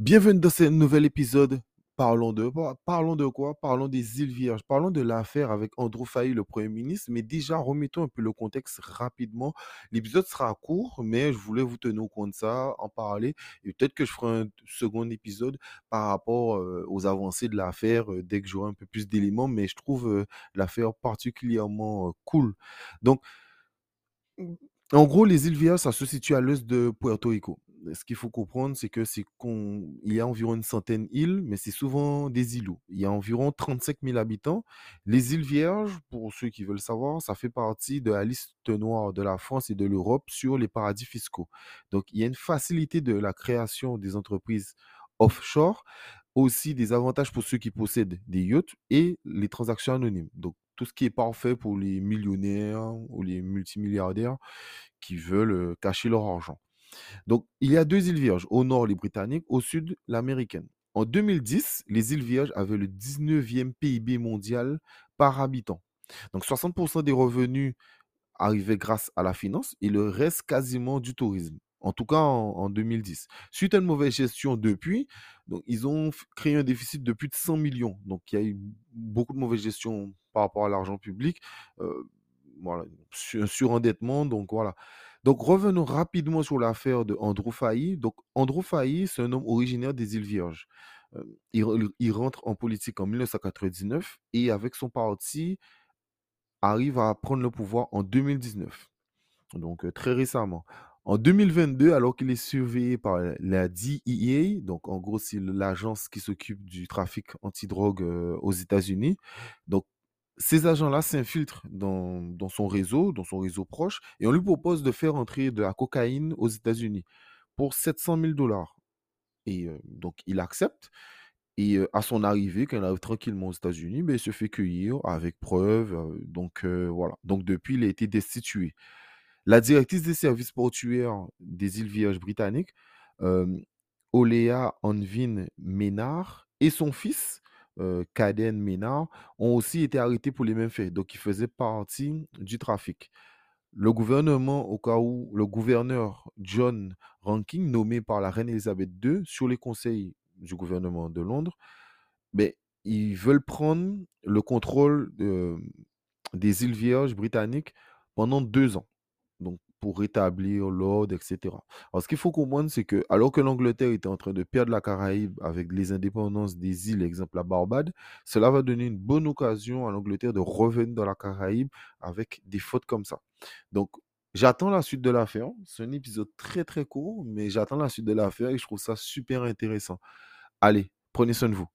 Bienvenue dans ce nouvel épisode. Parlons de, quoi? Parlons des îles Vierges. Parlons de l'affaire avec Andrew Fahy, le Premier ministre. Mais déjà, remettons un peu le contexte rapidement. L'épisode sera court, mais je voulais vous tenir au courant de ça, en parler. Et peut-être que je ferai un second épisode par rapport euh, aux avancées de l'affaire euh, dès que j'aurai un peu plus d'éléments. Mais je trouve euh, l'affaire particulièrement cool. Donc, en gros, les îles Vierges, ça se situe à l'est de Puerto Rico. Ce qu'il faut comprendre, c'est que c'est qu'on y a environ une centaine d'îles, mais c'est souvent des îlots. Il y a environ 35 000 habitants. Les îles Vierges, pour ceux qui veulent savoir, ça fait partie de la liste noire de la France et de l'Europe sur les paradis fiscaux. Donc, il y a une facilité de la création des entreprises offshore, aussi des avantages pour ceux qui possèdent des yachts et les transactions anonymes. Donc, tout ce qui est parfait pour les millionnaires ou les multimilliardaires qui veulent cacher leur argent. Donc, il y a deux îles Vierges, au nord les Britanniques, au sud l'américaine. En 2010, les îles Vierges avaient le 19e PIB mondial par habitant. Donc, 60% des revenus arrivaient grâce à la finance et le reste quasiment du tourisme. En tout cas, en, en 2010. Suite à une mauvaise gestion depuis, donc, ils ont créé un déficit de plus de 100 millions. Donc, il y a eu beaucoup de mauvaise gestion par rapport à l'argent public. Euh, voilà, su- un surendettement. Donc, voilà. Donc, revenons rapidement sur l'affaire de Andrew Fahy. Donc, Andrew Fahy, c'est un homme originaire des îles Vierges. Euh, il rentre en politique en 1999 et avec son parti arrive à prendre le pouvoir en 2019, donc euh, très récemment. En 2022, alors qu'il est surveillé par la DEA, donc en gros c'est l'agence qui s'occupe du trafic antidrogue euh, aux États-Unis, donc ces agents-là s'infiltrent dans, son réseau, dans son réseau proche, et on lui propose de faire entrer de la cocaïne aux États-Unis pour 700 000 dollars. Et euh, donc il accepte. Et heu, à son arrivée, quand il arrive tranquillement aux États-Unis, beh, il se fait cueillir avec preuve, donc voilà. Donc depuis, il a été destitué. La directrice des services portuaires des îles Vierges britanniques, hem, Olea Onvin Ménard et son fils, heu, Caden Ménard, ont aussi été arrêtés pour les mêmes faits. Donc ils faisaient partie du trafic. Le gouvernement, au cas où le gouverneur John Rankin, nommé par la reine Élisabeth II sur les conseils du gouvernement de Londres, ben, ils veulent prendre le contrôle de- des îles Vierges britanniques pendant deux ans, donc pour rétablir l'ordre, etc. Alors, ce qu'il faut comprendre, c'est que alors que l'Angleterre était en train de perdre la Caraïbe avec les indépendances des îles, exemple la Barbade, cela va donner une bonne occasion à l'Angleterre de revenir dans la Caraïbe avec des fautes comme ça. Donc, j'attends la suite de l'affaire. C'est un épisode très très court, mais j'attends la suite de l'affaire et je trouve ça super intéressant. Allez, prenez soin de vous.